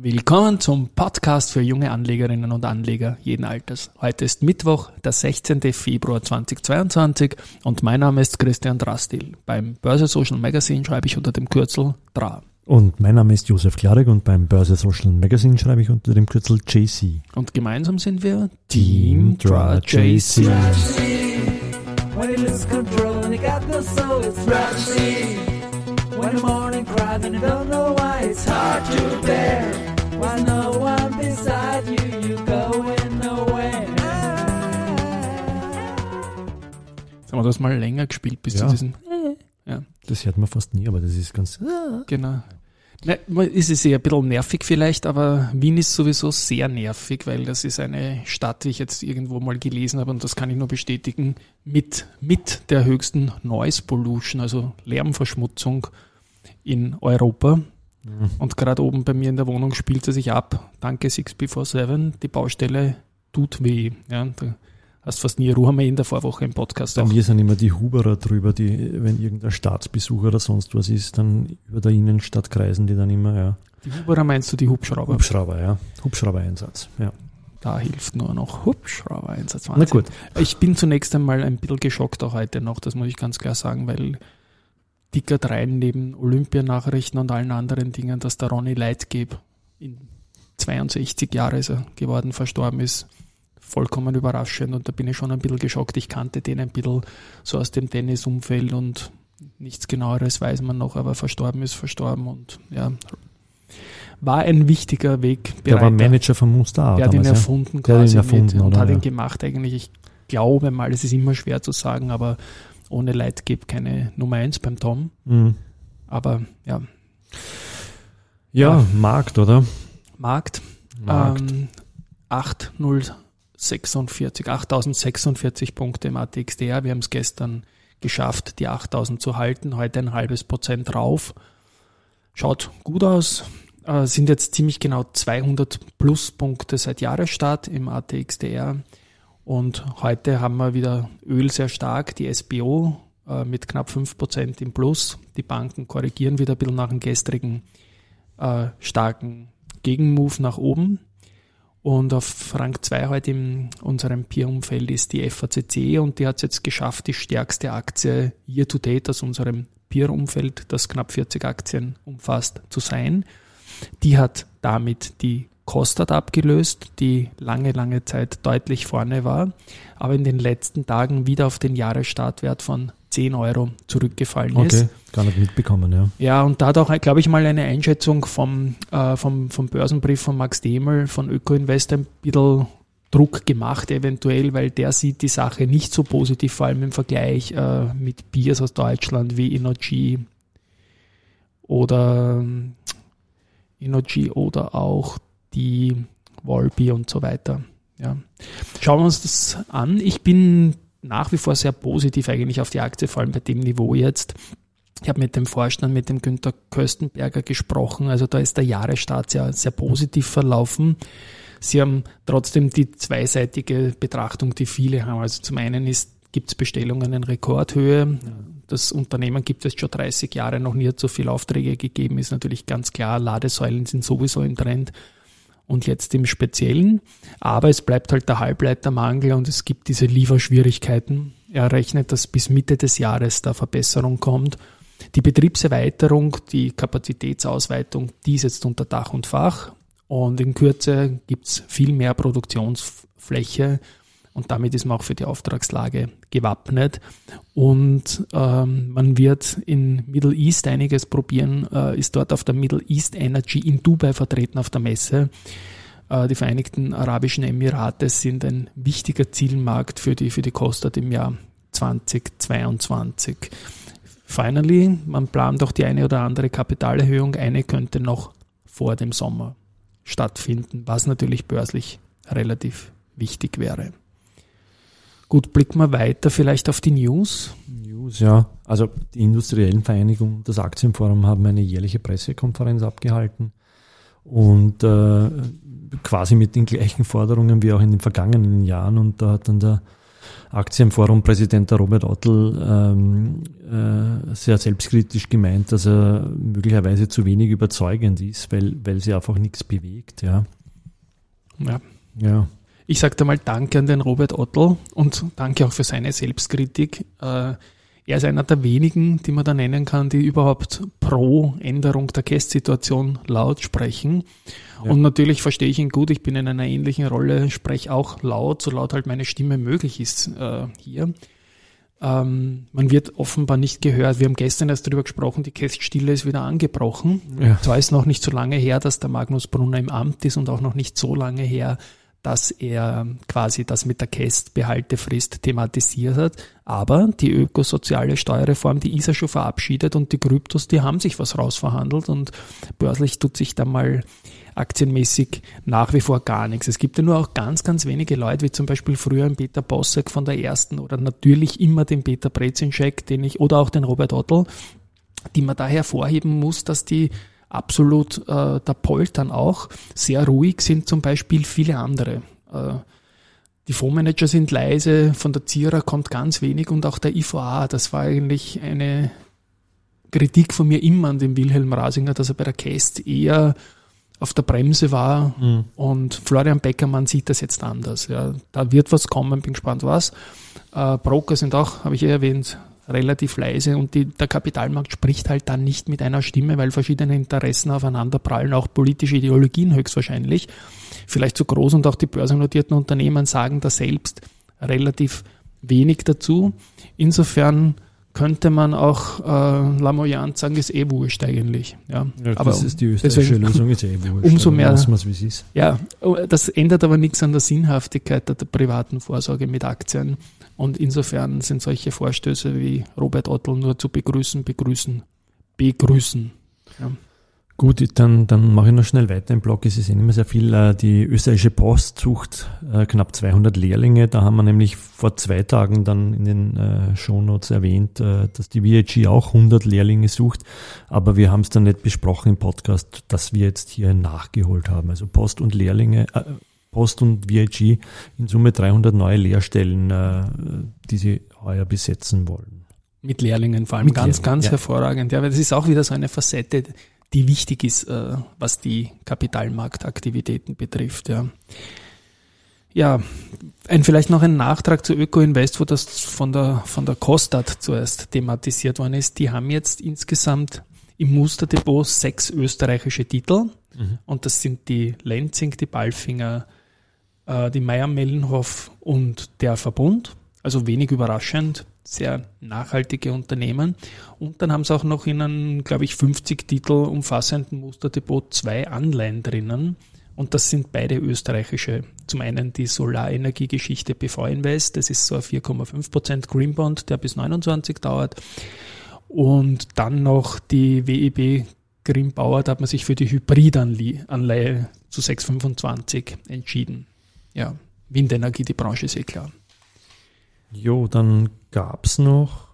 Willkommen zum Podcast für junge Anlegerinnen und Anleger jeden Alters. Heute ist Mittwoch, der 16. Februar 2022 und mein Name ist Christian Drastil. Beim Börse Social Magazine schreibe ich unter dem Kürzel DRA. Und mein Name ist Josef Klarek und beim Börse Social Magazine schreibe ich unter dem Kürzel JC. Und gemeinsam sind wir Team DRA JC. When das mal länger gespielt bis Ja. zu diesem. Ja, Das hört man fast nie, aber das ist ganz. genau. Ne, ist es eher ein bisschen nervig vielleicht, aber Wien ist sowieso sehr nervig, weil das ist eine Stadt, die ich jetzt irgendwo mal gelesen habe und das kann ich nur bestätigen, mit, mit der höchsten Noise Pollution, also Lärmverschmutzung in Europa. Und gerade oben bei mir in der Wohnung spielt es sich ab. Danke 6B47, die Baustelle tut weh. Ja, da hast fast nie Ruhe mehr in der Vorwoche im Podcast. Bei Auch. mir sind immer die Huberer drüber, die, wenn irgendein Staatsbesuch oder sonst was ist, dann über der Innenstadt kreisen die dann immer, ja. Die Huberer meinst du die Hubschrauber? Hubschrauber, ja. Hubschrauber-Einsatz, ja. Da hilft nur noch Hubschrauber-Einsatz. Na gut. Ich bin zunächst einmal ein bisschen geschockt auch heute noch, das muss ich ganz klar sagen, weil dickert rein neben Olympianachrichten und allen anderen Dingen, dass der Ronny Leitgeb in 62 Jahre ist er geworden, verstorben ist. Vollkommen überraschend und da bin ich schon ein bisschen geschockt. Ich kannte den ein bisschen so aus dem Tennisumfeld und nichts genaueres weiß man noch, aber verstorben ist verstorben und ja, war ein wichtiger Weg. Der war Manager von Munster A Der hat ihn ja. erfunden Der hat ihn quasi erfunden, und oder? hat Ja. ihn gemacht eigentlich. Ich glaube mal, es ist immer schwer zu sagen, aber ohne Leid gibt keine Nummer eins beim Tom. Mhm. Aber ja, Ja, Ja. Markt, oder? Markt, Markt. Ähm, 8046, 8046 Punkte im ATXDR. Wir haben es gestern geschafft, die 8000 zu halten. Heute ein halbes Prozent rauf. Schaut gut aus. Äh, sind jetzt ziemlich genau 200 plus Punkte seit Jahresstart im ATXDR. Und heute haben wir wieder Öl sehr stark, die SBO äh, mit knapp 5% im Plus. Die Banken korrigieren wieder ein bisschen nach dem gestrigen äh, starken Gegenmove nach oben. Und auf Rang 2 heute in unserem Peer-Umfeld ist die FACC und die hat es jetzt geschafft, die stärkste Aktie year to date aus unserem Peer-Umfeld, das knapp 40 Aktien umfasst, zu sein. Die hat damit die Kostat abgelöst, die lange, lange Zeit deutlich vorne war, aber in den letzten Tagen wieder auf den Jahresstartwert von 10 Euro zurückgefallen ist. Okay, gar nicht mitbekommen, ja. Ja, und da hat auch, glaube ich, mal eine Einschätzung vom, äh, vom, vom Börsenbrief von Max Demel von Öko-Invest ein bisschen Druck gemacht, eventuell, weil der sieht die Sache nicht so positiv, vor allem im Vergleich äh, mit Biers aus Deutschland wie Energy oder ähm, Energy oder auch die Volby und so weiter. Ja. Schauen wir uns das an. Ich bin nach wie vor sehr positiv eigentlich auf die Aktie, vor allem bei dem Niveau jetzt. Ich habe mit dem Vorstand, mit dem Günther Köstenberger gesprochen. Also da ist der Jahresstart sehr, sehr positiv verlaufen. Sie haben trotzdem die zweiseitige Betrachtung, die viele haben. Also zum einen gibt es Bestellungen in Rekordhöhe. Das Unternehmen gibt es schon 30 Jahre, noch nie hat so viele Aufträge gegeben, ist natürlich ganz klar. Ladesäulen sind sowieso im Trend und jetzt im Speziellen. Aber es bleibt halt der Halbleitermangel und es gibt diese Lieferschwierigkeiten. Er rechnet, dass bis Mitte des Jahres da Verbesserung kommt. Die Betriebserweiterung, die Kapazitätsausweitung, die ist jetzt unter Dach und Fach. Und in Kürze gibt's viel mehr Produktionsfläche und damit ist man auch für die Auftragslage gewappnet. Und ähm, man wird in Middle East einiges probieren, äh, ist dort auf der Middle East Energy in Dubai vertreten auf der Messe. Äh, die Vereinigten Arabischen Emirate sind ein wichtiger Zielmarkt für die, für die Kostat im Jahr 2022. Finally, man plant auch die eine oder andere Kapitalerhöhung. Eine könnte noch vor dem Sommer stattfinden, was natürlich börslich relativ wichtig wäre. Gut, blicken wir weiter vielleicht auf die News. News, ja. Also die Industriellen Vereinigung und das Aktienforum haben eine jährliche Pressekonferenz abgehalten und äh, quasi mit den gleichen Forderungen wie auch in den vergangenen Jahren. Und da hat dann der Aktienforum-Präsident Robert Ottel ähm, äh, sehr selbstkritisch gemeint, dass er möglicherweise zu wenig überzeugend ist, weil, weil sie einfach nichts bewegt. Ja. ja. ja. Ich sage da mal Danke an den Robert Ottel und danke auch für seine Selbstkritik. Äh, er ist einer der wenigen, die man da nennen kann, die überhaupt pro Änderung der Guest-Situation laut sprechen. Ja. Und natürlich verstehe ich ihn gut. Ich bin in einer ähnlichen Rolle, spreche auch laut, so laut halt meine Stimme möglich ist äh, hier. Ähm, man wird offenbar nicht gehört. Wir haben gestern erst darüber gesprochen, die Käststille ist wieder angebrochen. Ja. Zwar ist noch nicht so lange her, dass der Magnus Brunner im Amt ist und auch noch nicht so lange her, dass er quasi das mit der Kästbehaltefrist thematisiert hat. Aber die ökosoziale Steuerreform, die ist ja schon verabschiedet und die Kryptos, die haben sich was rausverhandelt und börslich tut sich da mal aktienmäßig nach wie vor gar nichts. Es gibt ja nur auch ganz, ganz wenige Leute, wie zum Beispiel früher ein Peter Bossek von der ersten oder natürlich immer den Peter Brezinschek, den ich, oder auch den Robert Ottel, die man da hervorheben muss, dass die absolut äh, der Poltern auch. Sehr ruhig sind zum Beispiel viele andere. Äh, die Fondsmanager sind leise, von der Zierer kommt ganz wenig und auch der IVA, das war eigentlich eine Kritik von mir immer an den Wilhelm Rasinger, dass er bei der Cast eher auf der Bremse war mhm. und Florian Beckermann sieht das jetzt anders. Ja, da wird was kommen, bin gespannt was. Äh, Broker sind auch, habe ich ja erwähnt, relativ leise und die, der Kapitalmarkt spricht halt dann nicht mit einer Stimme, weil verschiedene Interessen aufeinander prallen, auch politische Ideologien höchstwahrscheinlich, vielleicht zu groß und auch die börsennotierten Unternehmen sagen da selbst relativ wenig dazu. Insofern könnte man auch äh, lamoyant sagen, ist eh wurscht eigentlich. Ja, ja aber das ist die österreichische deswegen, Lösung, ist eh wurscht. Umso mehr. Ja, das ändert aber nichts an der Sinnhaftigkeit der, der privaten Vorsorge mit Aktien. Und insofern sind solche Vorstöße wie Robert Ottl nur zu begrüßen, begrüßen, begrüßen. Ja. Gut, dann, dann mache ich noch schnell weiter im Blog. Es ist eh nicht mehr sehr viel. Äh, die österreichische Post sucht äh, knapp 200 Lehrlinge. Da haben wir nämlich vor zwei Tagen dann in den äh, Shownotes erwähnt, dass die VIG auch 100 Lehrlinge sucht. Aber wir haben es dann nicht besprochen im Podcast, dass wir jetzt hier nachgeholt haben. Also Post und Lehrlinge, Post und VIG in Summe 300 neue Lehrstellen, äh, die sie heuer besetzen wollen. Mit Lehrlingen vor allem Mit ganz, Lehrlingen, ganz ja. hervorragend. Ja, weil das ist auch wieder so eine Facette, die wichtig ist, äh, was die Kapitalmarktaktivitäten betrifft. Ja. Ja, ein, vielleicht noch ein Nachtrag zu Öko-Invest, wo das von der, von der Kostat zuerst thematisiert worden ist. Die haben jetzt insgesamt im Musterdepot sechs österreichische Titel. Mhm. Und das sind die Lenzing, die Balfinger, äh, die Meier-Mellenhoff und der Verbund. Also wenig überraschend, sehr nachhaltige Unternehmen. Und dann haben sie auch noch in einem, glaube ich, 50 Titel umfassenden Musterdepot zwei Anleihen drinnen. Und das sind beide österreichische. Zum einen die Solarenergiegeschichte BV Invest, das ist so ein 4,5% Green Bond, der bis 29 dauert. Und dann noch die WEB Green Power, da hat man sich für die Hybridanleihe zu 6,25 entschieden ja, Windenergie, die Branche ist eh klar. Jo, dann gab es noch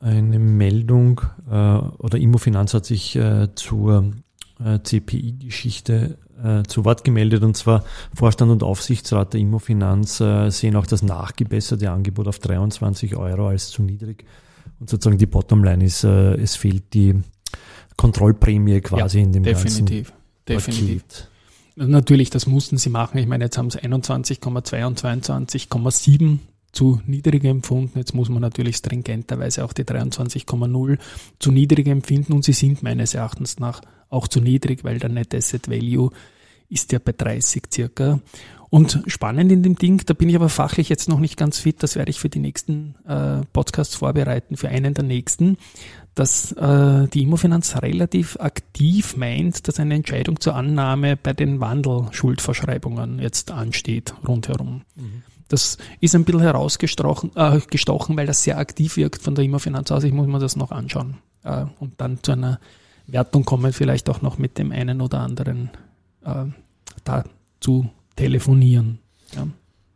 eine Meldung äh, oder Immofinanz hat sich äh, zur äh, CPI-Geschichte äh, zu Wort gemeldet und zwar Vorstand und Aufsichtsrat der Immofinanz äh, sehen auch das nachgebesserte Angebot auf 23 Euro als zu niedrig und sozusagen die Bottomline ist, äh, es fehlt die Kontrollprämie quasi ja, in dem definitiv, ganzen definitiv. Paket. Natürlich, das mussten sie machen. Ich meine, jetzt haben sie 21,2 und 22,7 zu niedrig empfunden. Jetzt muss man natürlich stringenterweise auch die 23,0 zu niedrig empfinden und sie sind meines Erachtens nach auch zu niedrig, weil der Net Asset Value ist ja bei 30 circa. Und spannend in dem Ding, da bin ich aber fachlich jetzt noch nicht ganz fit, das werde ich für die nächsten äh, Podcasts vorbereiten, für einen der nächsten dass äh, die Immofinanz relativ aktiv meint, dass eine Entscheidung zur Annahme bei den Wandelschuldverschreibungen jetzt ansteht rundherum. Mhm. Das ist ein bisschen herausgestochen, äh, gestochen, weil das sehr aktiv wirkt von der Immofinanz aus. Ich muss mir das noch anschauen äh, und dann zu einer Wertung kommen, vielleicht auch noch mit dem einen oder anderen äh, da zu telefonieren. Ja.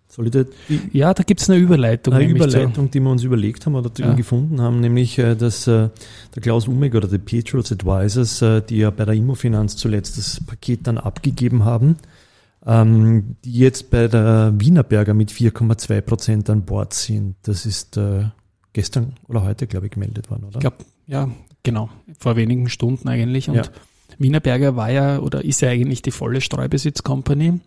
Soll ich da ja, da gibt es eine Überleitung. Eine Überleitung, die wir uns überlegt haben oder ja. gefunden haben, nämlich, äh, dass äh, der Klaus Umeg oder die Petros Advisors, äh, die ja bei der Immofinanz zuletzt das Paket dann abgegeben haben, ähm, die jetzt bei der Wienerberger mit 4,2 Prozent an Bord sind. Das ist äh, gestern oder heute, glaube ich, gemeldet worden, oder? Ich glaube, ja, genau. Vor wenigen Stunden eigentlich. Und ja. Wienerberger war ja oder ist ja eigentlich die volle Streubesitz-Company.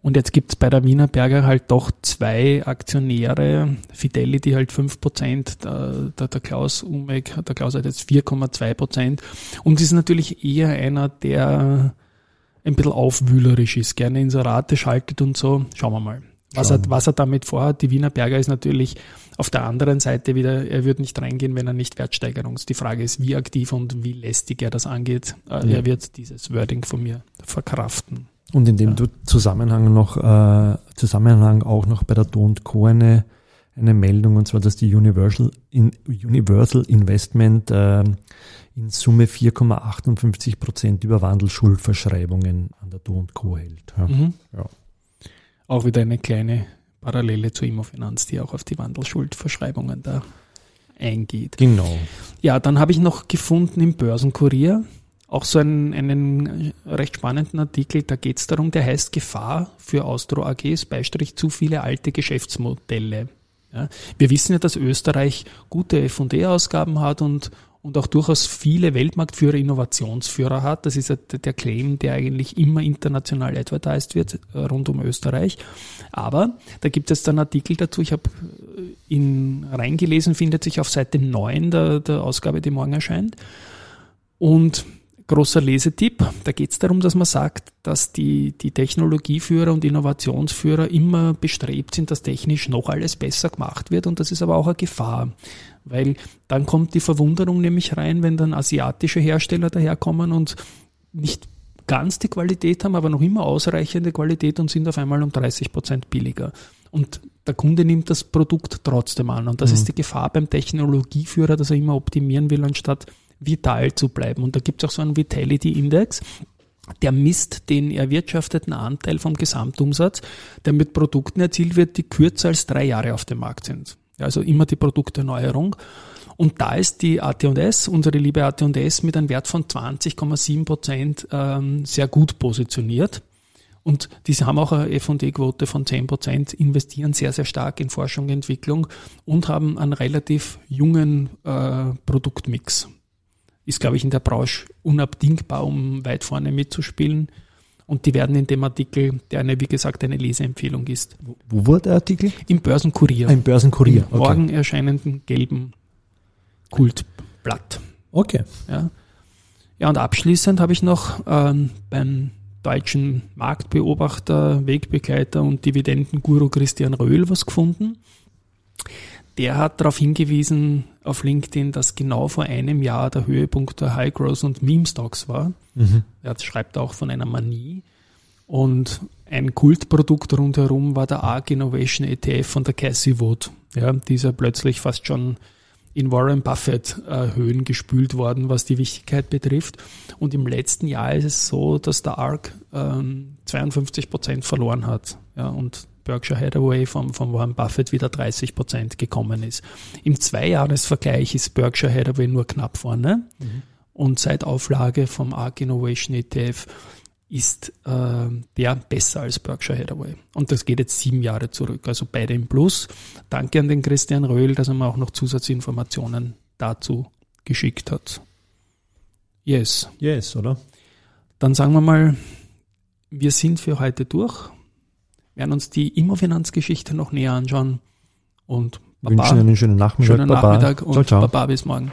Und jetzt gibt es bei der Wienerberger halt doch zwei Aktionäre, Fidelity halt 5%, der, der, der Klaus Umek, der Klaus hat jetzt 4,2%. Und ist natürlich eher einer, der ein bisschen aufwühlerisch ist, gerne Inserate schaltet und so. Schauen wir mal. Was er, was er damit vorhat, die Wiener Berger ist natürlich auf der anderen Seite wieder, er wird nicht reingehen, wenn er nicht Wertsteigerungs. Die Frage ist, wie aktiv und wie lästig er das angeht. Äh, ja. Er wird dieses Wording von mir verkraften. Und in dem ja. Zusammenhang noch, äh, Zusammenhang auch noch bei der Do Co. eine, eine Meldung, und zwar, dass die Universal, in, Universal Investment äh, in Summe 4,58 Prozent über Wandelschuldverschreibungen an der Do Co. hält. Ja. Mhm. ja. Auch wieder eine kleine Parallele zur Immofinanz, die auch auf die Wandelschuldverschreibungen da eingeht. Genau. Ja, dann habe ich noch gefunden im Börsenkurier auch so einen, einen recht spannenden Artikel, da geht es darum, der heißt Gefahr für Austro AGs, Beistrich zu viele alte Geschäftsmodelle. Ja, wir wissen ja, dass Österreich gute F&E-Ausgaben hat und, und auch durchaus viele Weltmarktführer, Innovationsführer hat. Das ist der Claim, der eigentlich immer international advertised wird äh, rund um Österreich. Aber da gibt es dann Artikel dazu. Ich habe äh, ihn reingelesen, findet sich auf Seite 9 der, der Ausgabe, die morgen erscheint. Und großer Lesetipp. Da geht es darum, dass man sagt, dass die, die Technologieführer und Innovationsführer immer bestrebt sind, dass technisch noch alles besser gemacht wird. Und das ist aber auch eine Gefahr, weil dann kommt die Verwunderung nämlich rein, wenn dann asiatische Hersteller daherkommen und nicht ganz die Qualität haben, aber noch immer ausreichende Qualität und sind auf einmal um 30 Prozent billiger. Und der Kunde nimmt das Produkt trotzdem an. Und das mhm. ist die Gefahr beim Technologieführer, dass er immer optimieren will, anstatt vital zu bleiben. Und da gibt es auch so einen Vitality Index, der misst den erwirtschafteten Anteil vom Gesamtumsatz, der mit Produkten erzielt wird, die kürzer als drei Jahre auf dem Markt sind. Also immer die Produkterneuerung. Und da ist die AT&S, unsere liebe AT&S, mit einem Wert von 20,7 Prozent ähm, sehr gut positioniert. Und diese haben auch eine F&E-Quote von 10 Prozent, investieren sehr, sehr stark in Forschung und Entwicklung und haben einen relativ jungen äh, Produktmix ist, glaube ich, in der Branche unabdingbar, um weit vorne mitzuspielen. Und die werden in dem Artikel, der eine, wie gesagt, eine Leseempfehlung ist. Wo wurde der Artikel? Im Börsenkurier. Ah, Im Börsenkurier. Im okay. morgen erscheinenden gelben Kultblatt. Okay. Ja, ja und abschließend habe ich noch ähm, beim deutschen Marktbeobachter, Wegbegleiter und Dividendenguru Christian Röhl was gefunden der hat darauf hingewiesen auf LinkedIn, dass genau vor einem Jahr der Höhepunkt der High Growth und Meme Stocks war. Mhm. Er schreibt auch von einer Manie. Und ein Kultprodukt rundherum war der ARC Innovation ETF von der Cassie Wood. Ja, dieser plötzlich fast schon in Warren Buffett äh, Höhen gespült worden, was die Wichtigkeit betrifft. Und im letzten Jahr ist es so, dass der ARC ähm, 52 Prozent verloren hat. Ja, und Berkshire Hathaway von, von Warren Buffett wieder 30 Prozent gekommen ist. Im Zweijahresvergleich ist Berkshire Hathaway nur knapp vorne. Mhm. Und seit Auflage vom ARK Innovation ETF ist äh, der besser als Berkshire Hathaway. Und das geht jetzt sieben Jahre zurück, also beide im Plus. Danke an den Christian Röhl, dass er mir auch noch Zusatzinformationen dazu geschickt hat. Yes. Yes, oder? Dann sagen wir mal, wir sind für heute durch werden uns die Immofinanzgeschichte noch näher anschauen und Baba, wünschen einen schönen Nachmittag. Schönen Baba. Nachmittag und ciao, ciao. Baba bis morgen.